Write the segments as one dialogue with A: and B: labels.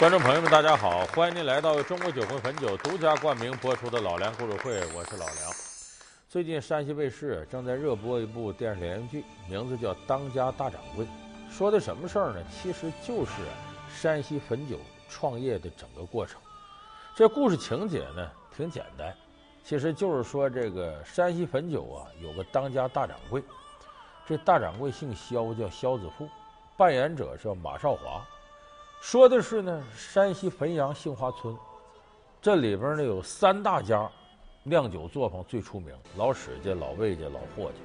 A: 观众朋友们，大家好！欢迎您来到中国酒魂汾酒独家冠名播出的《老梁故事会》，我是老梁。最近山西卫视正在热播一部电视连续剧，名字叫《当家大掌柜》，说的什么事儿呢？其实就是山西汾酒创业的整个过程。这故事情节呢挺简单，其实就是说这个山西汾酒啊有个当家大掌柜，这大掌柜姓肖，叫肖子富，扮演者叫马少华。说的是呢，山西汾阳杏花村，这里边呢有三大家酿酒作坊最出名，老史家、老魏家、老霍家。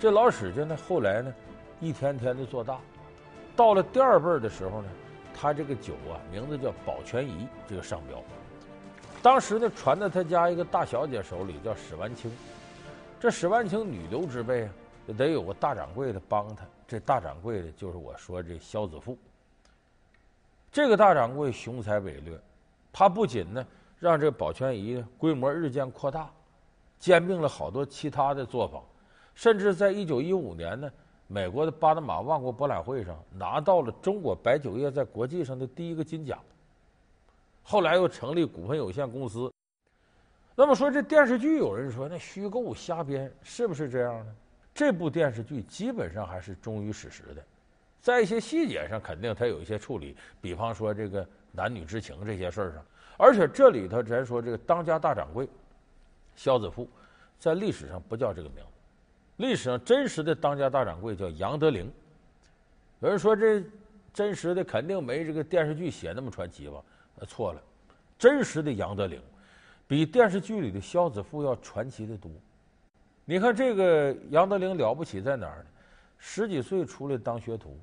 A: 这老史家呢，后来呢，一天天的做大，到了第二辈的时候呢，他这个酒啊，名字叫宝泉颐，这个商标。当时呢，传到他家一个大小姐手里，叫史万清。这史万清女流之辈啊，得有个大掌柜的帮他。这大掌柜的就是我说这萧子富。这个大掌柜雄才伟略，他不仅呢让这个宝泉颐规模日渐扩大，兼并了好多其他的作坊，甚至在一九一五年呢，美国的巴拿马万国博览会上拿到了中国白酒业在国际上的第一个金奖。后来又成立股份有限公司。那么说这电视剧，有人说那虚构瞎编，是不是这样呢？这部电视剧基本上还是忠于史实的。在一些细节上，肯定他有一些处理，比方说这个男女之情这些事儿上。而且这里头咱说这个当家大掌柜萧子富，在历史上不叫这个名字，历史上真实的当家大掌柜叫杨德龄。有人说这真实的肯定没这个电视剧写那么传奇吧？那错了，真实的杨德龄比电视剧里的萧子富要传奇的多。你看这个杨德龄了不起在哪儿呢？十几岁出来当学徒。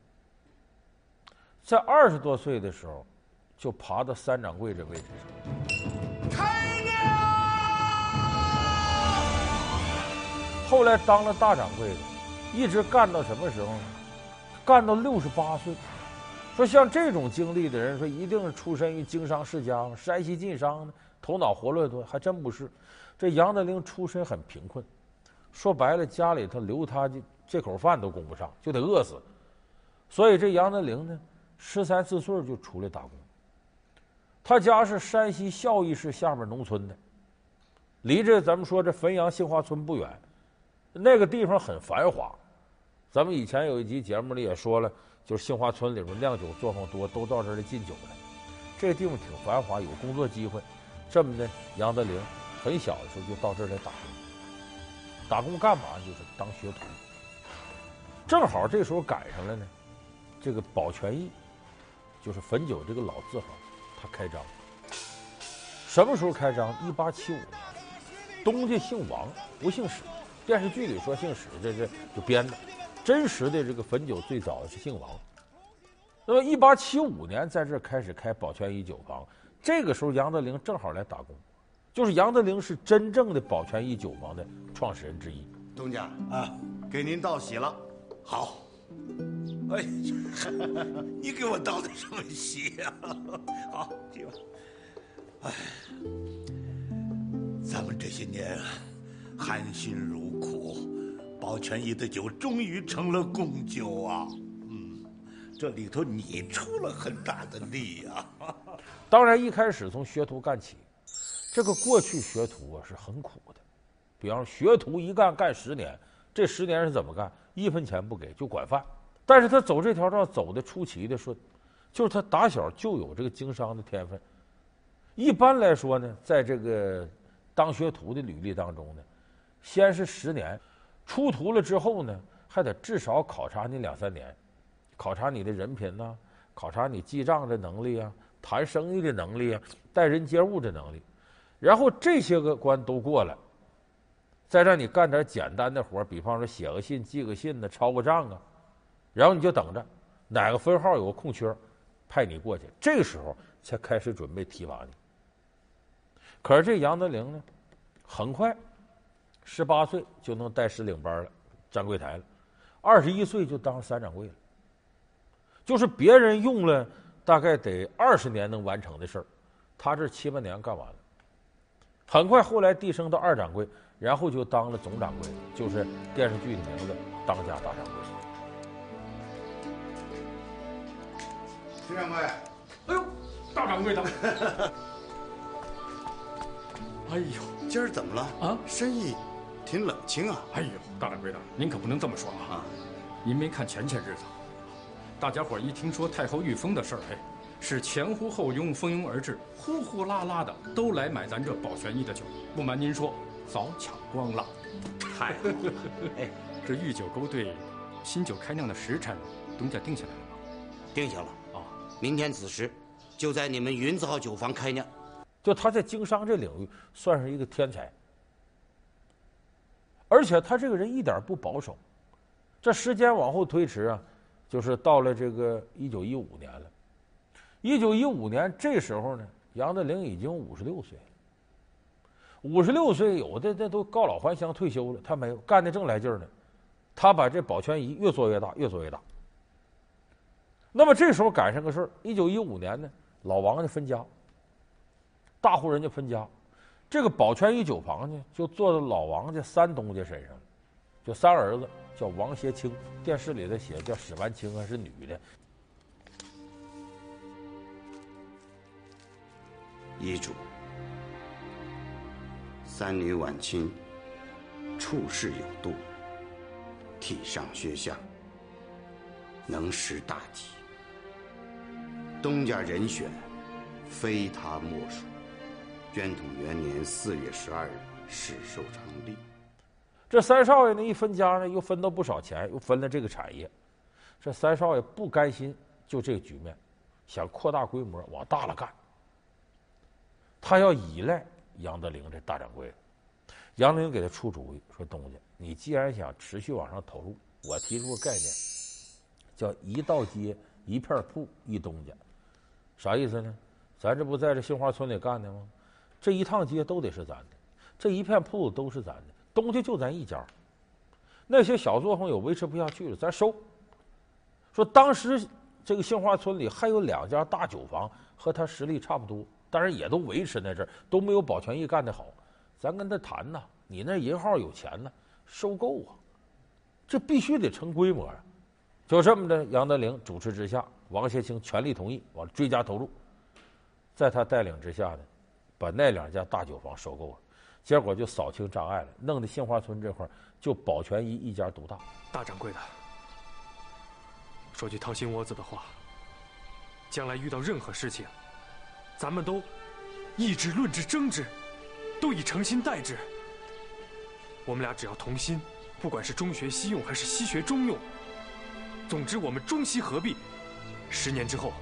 A: 在二十多岁的时候，就爬到三掌柜这位置上。开亮！后来当了大掌柜的，一直干到什么时候呢？干到六十八岁。说像这种经历的人，说一定是出身于经商世家吗？山西晋商呢，头脑活络多，还真不是。这杨德龄出身很贫困，说白了，家里头留他这这口饭都供不上，就得饿死。所以这杨德龄呢。十三四岁就出来打工，他家是山西孝义市下面农村的，离这咱们说这汾阳杏花村不远，那个地方很繁华。咱们以前有一集节目里也说了，就是杏花村里边酿酒作坊多，都到这儿来进酒来。这个地方挺繁华，有工作机会。这么的，杨德龄很小的时候就到这儿来打工，打工干嘛？就是当学徒。正好这时候赶上了呢，这个宝泉颐。就是汾酒这个老字号，他开张。什么时候开张？一八七五年。东家姓王，不姓史。电视剧里说姓史，这是就编的。真实的这个汾酒最早是姓王。那么一八七五年在这开始开宝泉一酒坊，这个时候杨德龄正好来打工。就是杨德龄是真正的宝泉一酒坊的创始人之一。
B: 东家啊，给您道喜了。好。哎，你给我道的什么喜呀？好，去吧。哎，咱们这些年含辛茹苦，宝泉颐的酒终于成了贡酒啊！嗯，这里头你出了很大的力啊。
A: 当然，一开始从学徒干起，这个过去学徒啊是很苦的。比方说，学徒一干干十年，这十年是怎么干？一分钱不给，就管饭。但是他走这条道走的出奇的顺，就是他打小就有这个经商的天分。一般来说呢，在这个当学徒的履历当中呢，先是十年，出徒了之后呢，还得至少考察你两三年，考察你的人品呐，考察你记账的能力啊，谈生意的能力啊，待人接物的能力，然后这些个关都过了，再让你干点简单的活，比方说写个信、寄个信呢，抄个账啊。然后你就等着，哪个分号有个空缺，派你过去。这个时候才开始准备提拔你。可是这杨德龄呢，很快，十八岁就能带师领班了，站柜台了；二十一岁就当三掌柜了。就是别人用了大概得二十年能完成的事儿，他这七八年干完了。很快后来递升到二掌柜，然后就当了总掌柜，就是电视剧的名字《当家大掌柜》。
B: 徐掌柜，
C: 哎呦。大掌柜的。哎呦，
D: 今儿怎么了？啊，生意挺冷清啊。
C: 哎呦，大掌柜的，您可不能这么说啊！啊，您没看前些日子，大家伙一听说太后御封的事儿，嘿，是前呼后拥，蜂拥而至，呼呼啦啦的都来买咱这宝泉驿的酒。不瞒您说，早抢光了。
D: 太好了，
C: 哎，这御酒勾兑新酒开酿的时辰，东家定下来了吗？
D: 定下了啊！明天子时，就在你们云字号酒坊开酿。
A: 就他在经商这领域算是一个天才，而且他这个人一点不保守。这时间往后推迟啊，就是到了这个一九一五年了。一九一五年这时候呢，杨德龄已经五十六岁了。五十六岁，有的那都告老还乡退休了，他没有，干的正来劲儿呢。他把这保全仪越做越大，越做越大。那么这时候赶上个事儿，一九一五年呢，老王家分家，大户人家分家，这个宝泉一酒坊呢，就坐在老王家三东家身上，就三儿子叫王协清，电视里头写叫史万清还是女的。
D: 遗嘱。三女晚清，处事有度，体上学下，能识大体。东家人选，非他莫属。宣统元年四月十二日，始受成立。
A: 这三少爷呢，一分家呢，又分到不少钱，又分了这个产业。这三少爷不甘心就这个局面，想扩大规模，往大了干。他要依赖。杨德龄这大掌柜，杨德龄给他出主意，说：“东家，你既然想持续往上投入，我提出个概念，叫一道街一片铺一东家，啥意思呢？咱这不在这杏花村里干的吗？这一趟街都得是咱的，这一片铺子都是咱的，东家就咱一家。那些小作坊有维持不下去了，咱收。说当时这个杏花村里还有两家大酒坊，和他实力差不多。”但是也都维持在这儿，都没有保全义干的好。咱跟他谈呐，你那银号有钱呢，收购啊，这必须得成规模啊。就这么的，杨德龄主持之下，王协清全力同意，往追加投入，在他带领之下呢，把那两家大酒坊收购了，结果就扫清障碍了，弄得杏花村这块就宝泉一一家独大。
E: 大掌柜的，说句掏心窝子的话，将来遇到任何事情。咱们都议之、论之、争之，都以诚心待之。我们俩只要同心，不管是中学西用还是西学中用，总之我们中西合璧。十年之后，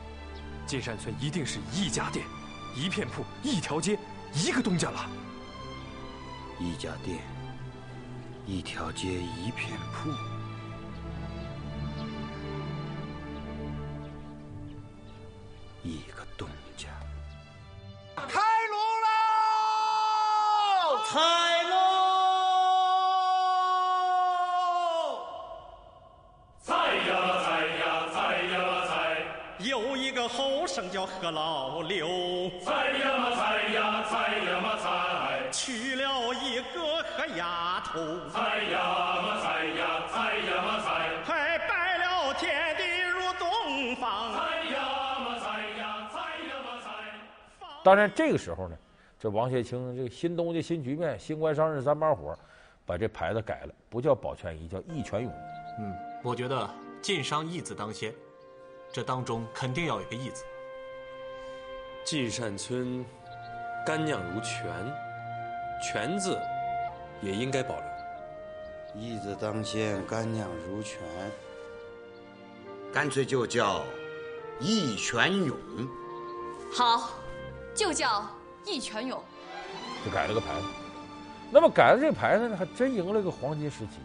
E: 金山村一定是一家店、一片铺、一条街、一个东家了。
D: 一家店、一条街、一片
F: 铺，
G: 菜呀菜呀嘛菜！
F: 娶了一个黑丫头。
G: 菜呀嘛菜呀菜呀嘛菜！
F: 还拜了天地入洞房。
G: 菜呀嘛菜呀菜呀嘛菜！
A: 当然，这个时候呢。这王学清，这个新东家新局面，新官上任三把火，把这牌子改了，不叫保全一，叫义泉勇。
H: 嗯，我觉得晋商义字当先，这当中肯定要有个义字。
I: 晋善村干酿如泉，泉字也应该保留。
D: 义字当先，干酿如泉，干脆就叫义泉涌。
J: 好，就叫。义泉涌，
A: 就改了个牌子。那么改了这个牌子呢，还真赢了个黄金时期，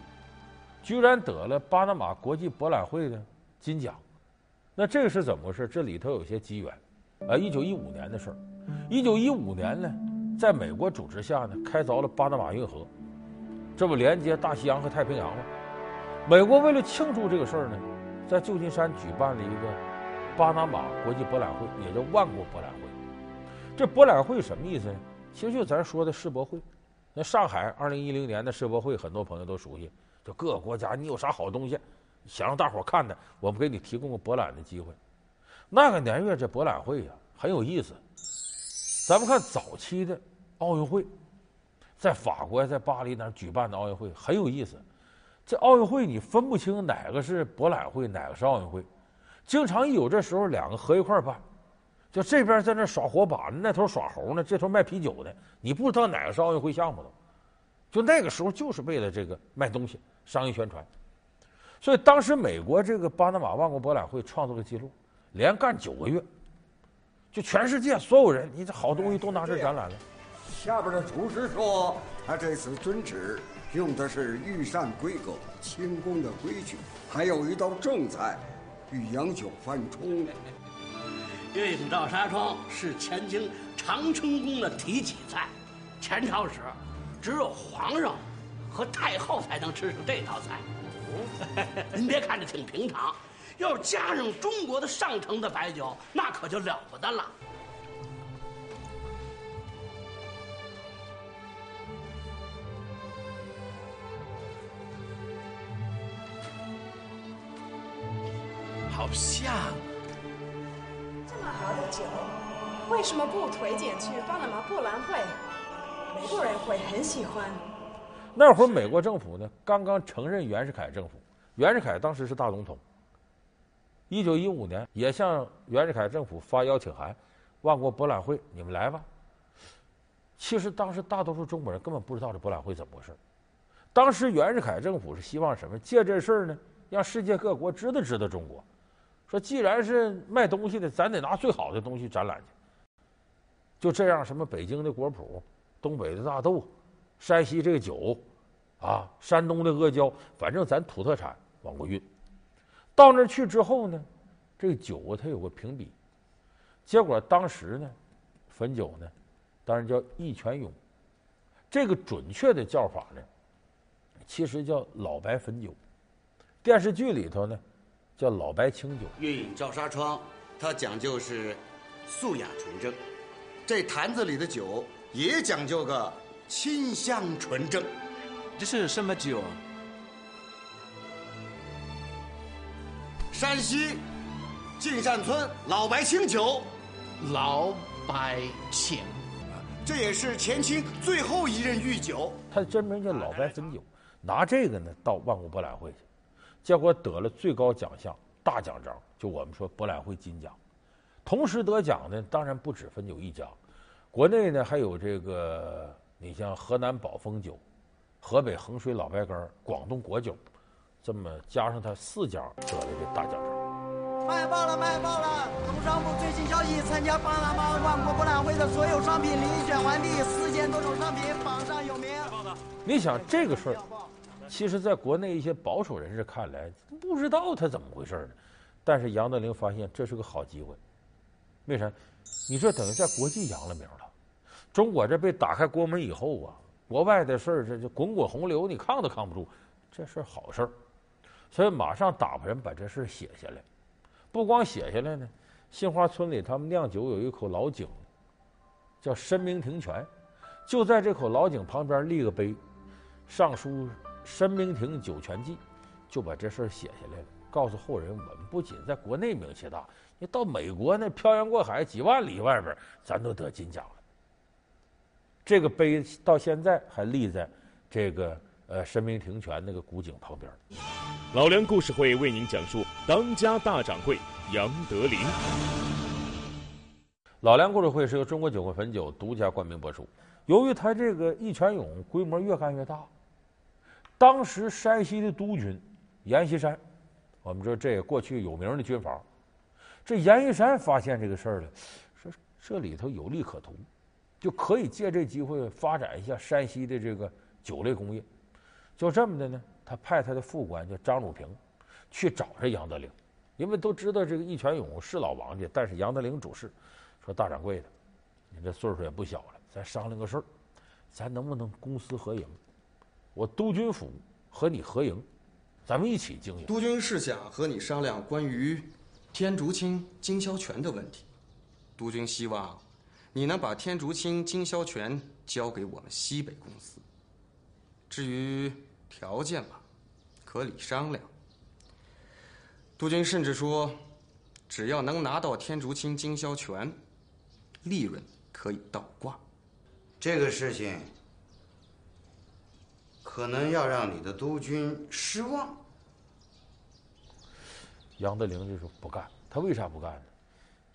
A: 居然得了巴拿马国际博览会的金奖。那这个是怎么回事？这里头有些机缘。啊，一九一五年的事儿。一九一五年呢，在美国主持下呢，开凿了巴拿马运河，这不连接大西洋和太平洋吗？美国为了庆祝这个事儿呢，在旧金山举办了一个巴拿马国际博览会，也叫万国博览会。这博览会什么意思呢？其实就咱说的世博会。那上海二零一零年的世博会，很多朋友都熟悉。就各个国家，你有啥好东西，想让大伙看的，我们给你提供个博览的机会。那个年月，这博览会呀、很有意思。咱们看早期的奥运会，在法国在巴黎那儿举办的奥运会很有意思。这奥运会你分不清哪个是博览会，哪个是奥运会，经常一有这时候两个合一块办，就这边在那耍火把，那头耍猴呢，这头卖啤酒的，你不知道哪个是奥运会项目的。就那个时候就是为了这个卖东西、商业宣传。所以当时美国这个巴拿马万国博览会创造了记录，连干九个月，就全世界所有人，你这好东西都拿这展览了。
K: 下边的厨师说，他这次遵旨用的是御膳规格、清宫的规矩，还有一道正菜，御洋酒饭冲。
L: 月影照纱窗是前清长春宫的提起菜，前朝时只有皇上和太后才能吃上这道菜。您别看着挺平常，要是加上中国的上乘的白酒，那可就了不得了。好像！
M: 这么好的酒，为什么不推荐去巴拿马博览会？美国人会很喜欢。
A: 那会儿美国政府呢，刚刚承认袁世凯政府。袁世凯当时是大总统。一九一五年，也向袁世凯政府发邀请函，万国博览会你们来吧。其实当时大多数中国人根本不知道这博览会怎么回事。当时袁世凯政府是希望什么？借这事儿呢，让世界各国知道知道中国。说既然是卖东西的，咱得拿最好的东西展览去。就这样，什么北京的果脯、东北的大豆、山西这个酒，啊，山东的阿胶，反正咱土特产往过运。到那儿去之后呢，这个酒啊，它有个评比。结果当时呢，汾酒呢，当然叫一泉涌。这个准确的叫法呢，其实叫老白汾酒。电视剧里头呢。叫老白清酒，
D: 月影照纱窗，它讲究是素雅纯正，这坛子里的酒也讲究个清香纯正。
L: 这是什么酒？
D: 山西净善村老白清酒，
L: 老白清，
D: 这也是前清最后一任御酒。
A: 它的真名叫老白汾酒，拿这个呢到万国博览会去。结果得了最高奖项大奖章，就我们说博览会金奖。同时得奖的当然不止汾酒一家，国内呢还有这个，你像河南宝丰酒、河北衡水老白干、广东果酒，这么加上他四家得了这大奖章。
N: 卖爆了，卖爆了！工商部最新消息：参加巴拿马万国博览会的所有商品遴选完毕，四千多种商品榜上有名。
A: 你想这个事儿？其实，在国内一些保守人士看来，不知道他怎么回事呢。但是杨德林发现这是个好机会，为啥？你这等于在国际扬了名了。中国这被打开国门以后啊，国外的事儿这就滚滚洪流，你抗都抗不住。这是好事儿，所以马上打发人把这事写下来。不光写下来呢，杏花村里他们酿酒有一口老井，叫申明亭泉，就在这口老井旁边立个碑，上书。申明亭酒泉记，就把这事写下来了，告诉后人：我们不仅在国内名气大，你到美国那漂洋过海几万里外边，咱都得金奖了。这个碑到现在还立在这个呃申明亭泉那个古井旁边。
O: 老梁故事会为您讲述当家大掌柜杨德林。
A: 老梁故事会是由中国酒会汾酒独家冠名播出。由于他这个一泉涌规模越干越大。当时山西的督军阎锡山，我们说这个过去有名的军阀，这阎锡山发现这个事儿了，说这里头有利可图，就可以借这机会发展一下山西的这个酒类工业。就这么的呢，他派他的副官叫张汝平去找这杨德龄，因为都知道这个义泉勇是老王家，但是杨德龄主事，说大掌柜的，你这岁数也不小了，咱商量个事儿，咱能不能公私合营？我督军府和你合营，咱们一起经营。
P: 督军是想和你商量关于天竺青经销权的问题。督军希望你能把天竺青经销权交给我们西北公司。至于条件嘛，可以商量。督军甚至说，只要能拿到天竺青经销权，利润可以倒挂。
D: 这个事情可能要让你的督军失望。
A: 杨德龄就说不干，他为啥不干呢？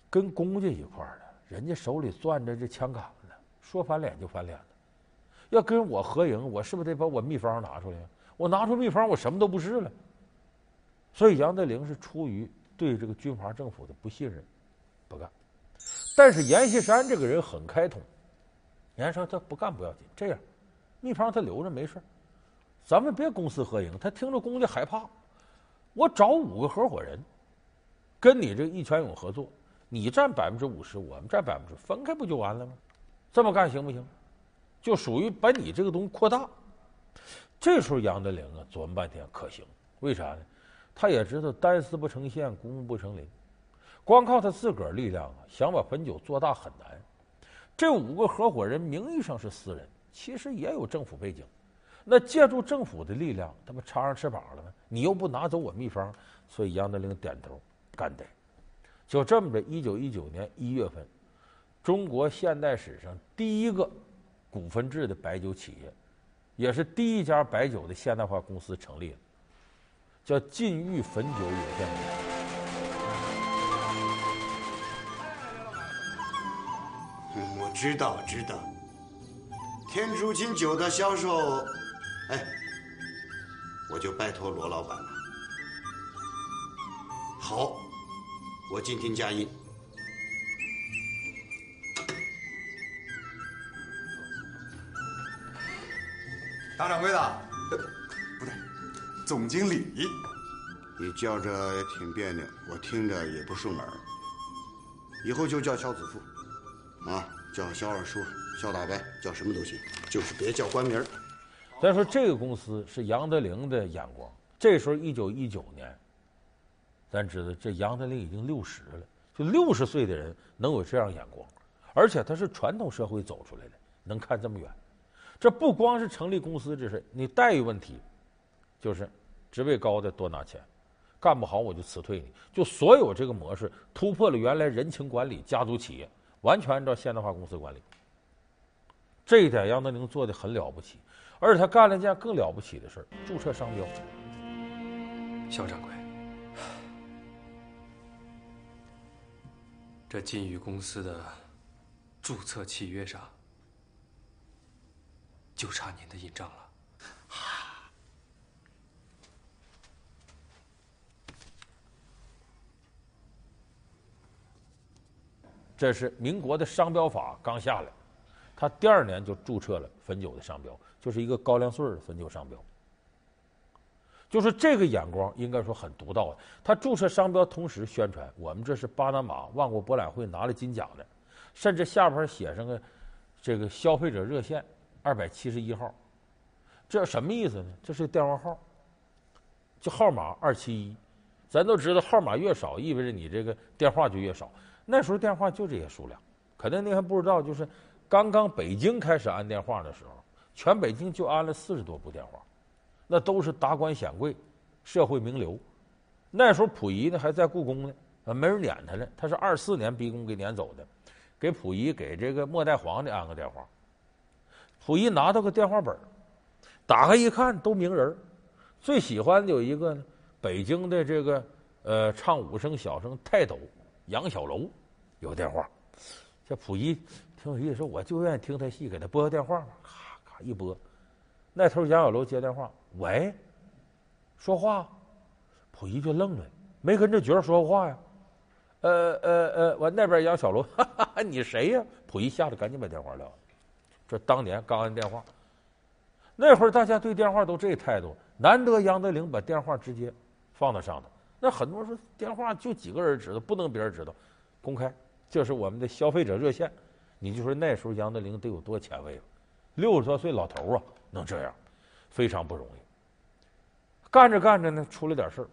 A: 跟公家一块儿的，人家手里攥着这枪杆子，说翻脸就翻脸了。要跟我合营，我是不是得把我秘方拿出来？我拿出秘方，我什么都不是了。所以杨德龄是出于对这个军阀政府的不信任，不干。但是阎锡山这个人很开通，人家说他不干不要紧，这样秘方他留着没事，咱们别公私合营。他听着公家害怕，我找五个合伙人，跟你这义全勇合作，你占百分之五十，我们占百分之，分开不就完了吗？这么干行不行？就属于把你这个东西扩大。这时候杨德龄啊琢磨半天可行，为啥呢？他也知道单丝不成线，孤木不成林，光靠他自个儿力量啊，想把汾酒做大很难。这五个合伙人名义上是私人，其实也有政府背景。那借助政府的力量，他不插上翅膀了吗？你又不拿走我秘方，所以杨德龄点头干得。就这么着，一九一九年一月份，中国现代史上第一个股份制的白酒企业。也是第一家白酒的现代化公司成立了，叫晋裕汾酒有限公司。
D: 我知道，知道。天竺金酒的销售，哎，我就拜托罗老板了。好，我今天加印。
Q: 大掌柜的，呃，不对，总经理。
D: 你叫着也挺别扭，我听着也不顺耳。以后就叫肖子富，啊，叫肖二叔、肖大伯，叫什么都行，就是别叫官名。
A: 再说这个公司是杨德龄的眼光。这时候一九一九年，咱知道这杨德龄已经六十了，就六十岁的人能有这样眼光，而且他是传统社会走出来的，能看这么远。这不光是成立公司这事，你待遇问题，就是职位高的多拿钱，干不好我就辞退你。就所有这个模式突破了原来人情管理、家族企业，完全按照现代化公司管理。这一点杨德宁做的很了不起，而且他干了一件更了不起的事：注册商标。
E: 肖掌柜，这晋裕公司的注册契约上。就差您的印章了。
A: 这是民国的商标法刚下来，他第二年就注册了汾酒的商标，就是一个高粱穗的汾酒商标。就是这个眼光应该说很独到的。他注册商标，同时宣传我们这是巴拿马万国博览会拿了金奖的，甚至下边写上个这个消费者热线。二百七十一号，这什么意思呢？这是电话号，就号码二七一。咱都知道，号码越少，意味着你这个电话就越少。那时候电话就这些数量，可能您还不知道，就是刚刚北京开始安电话的时候，全北京就安了四十多部电话，那都是达官显贵、社会名流。那时候溥仪呢还在故宫呢，啊，没人撵他呢。他是二四年逼宫给撵走的，给溥仪、给这个末代皇帝安个电话。溥仪拿到个电话本，打开一看，都名人。最喜欢的有一个呢，北京的这个呃唱武生小生泰斗杨小楼有电话。这溥仪挺有意思，说我就愿意听他戏，给他拨个电话，咔咔一拨，那头杨小楼接电话，喂，说话。溥仪就愣了，没跟这角儿说过话呀。呃呃呃，我那边杨小楼，哈哈，你谁呀？溥仪吓得赶紧把电话撂了。这当年刚按电话，那会儿大家对电话都这态度，难得杨德龄把电话直接放到上头。那很多人说电话就几个人知道，不能别人知道，公开，这是我们的消费者热线。你就说那时候杨德龄得有多前卫了，六十多岁老头啊，能这样，非常不容易。干着干着呢，出了点事儿。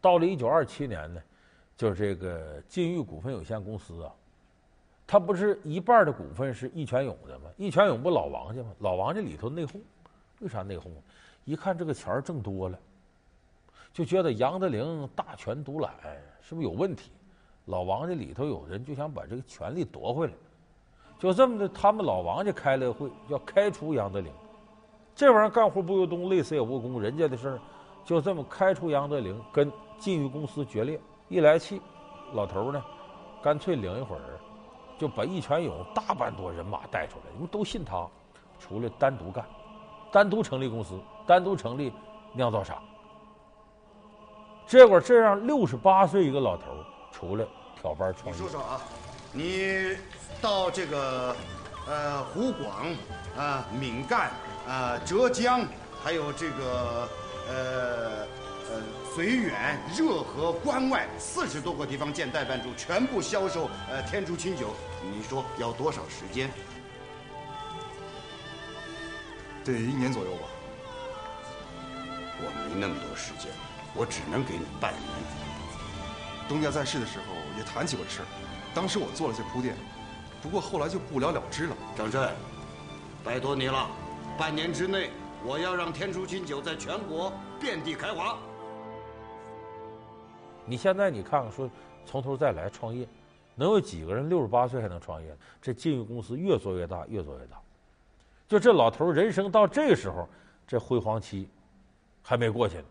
A: 到了一九二七年呢，就是这个晋裕股份有限公司啊。他不是一半的股份是易全勇的吗？易全勇不老王家吗？老王家里头内讧，为啥内讧？一看这个钱挣多了，就觉得杨德龄大权独揽，是不是有问题？老王家里头有人就想把这个权力夺回来，就这么的，他们老王家开了个会，要开除杨德龄。这玩意儿干活不由东，累死也无功，人家的事儿，就这么开除杨德龄，跟禁玉公司决裂。一来气，老头呢，干脆领一会儿，就把义全勇大半多人马带出来，你们都信他，出来单独干，单独成立公司，单独成立酿造厂。结果这样，六十八岁一个老头儿出来挑班创业。
D: 你说说啊，你到这个呃湖广啊、闽赣啊、浙江，还有这个呃呃绥远、热河、关外四十多个地方建代办处，全部销售呃天竺清酒，你说要多少时间？
Q: 得一年左右吧。
D: 我没那么多时间。我只能给你半年。
Q: 东家在世的时候也谈起过这事儿，当时我做了些铺垫，不过后来就不了了之了。
D: 张震，拜托你了，半年之内我要让天竺清酒在全国遍地开花。
A: 你现在你看看，说从头再来创业，能有几个人六十八岁还能创业？这禁玉公司越做越大，越做越大。就这老头人生到这个时候，这辉煌期还没过去呢。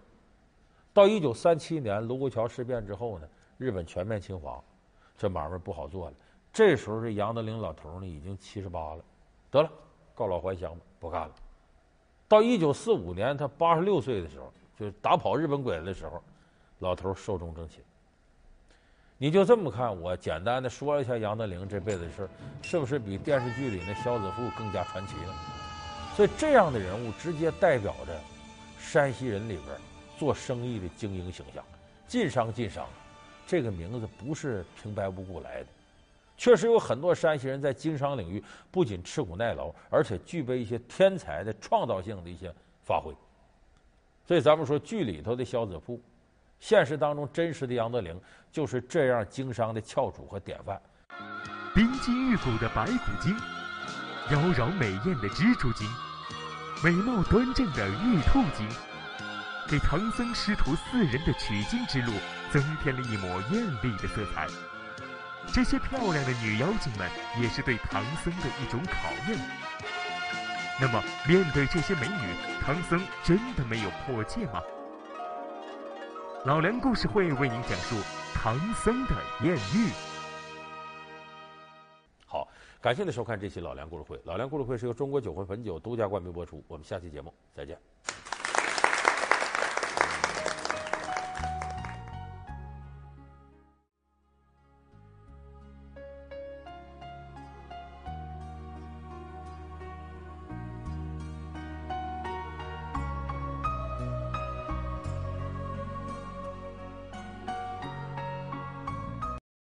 A: 到一九三七年卢沟桥事变之后呢，日本全面侵华，这买卖不好做了。这时候这杨德龄老头呢已经七十八了，得了，告老还乡吧，不干了。到一九四五年他八十六岁的时候，就是打跑日本鬼子的时候，老头寿终正寝。你就这么看，我简单的说一下杨德龄这辈子的事儿，是不是比电视剧里那萧子富更加传奇呢？所以这样的人物直接代表着山西人里边。做生意的精英形象，晋商晋商，这个名字不是平白无故来的，确实有很多山西人在经商领域不仅吃苦耐劳，而且具备一些天才的创造性的一些发挥。所以咱们说剧里头的萧子富，现实当中真实的杨德龄，就是这样经商的翘楚和典范。
R: 冰肌玉骨的白骨精，妖娆美艳的蜘蛛精，美貌端正的玉兔精。给唐僧师徒四人的取经之路增添了一抹艳丽的色彩。这些漂亮的女妖精们也是对唐僧的一种考验。那么，面对这些美女，唐僧真的没有破戒吗？老梁故事会为您讲述唐僧的艳遇。
A: 好，感谢您收看这期老梁故事会。老梁故事会是由中国酒魂汾酒独家冠名播出。我们下期节目再见。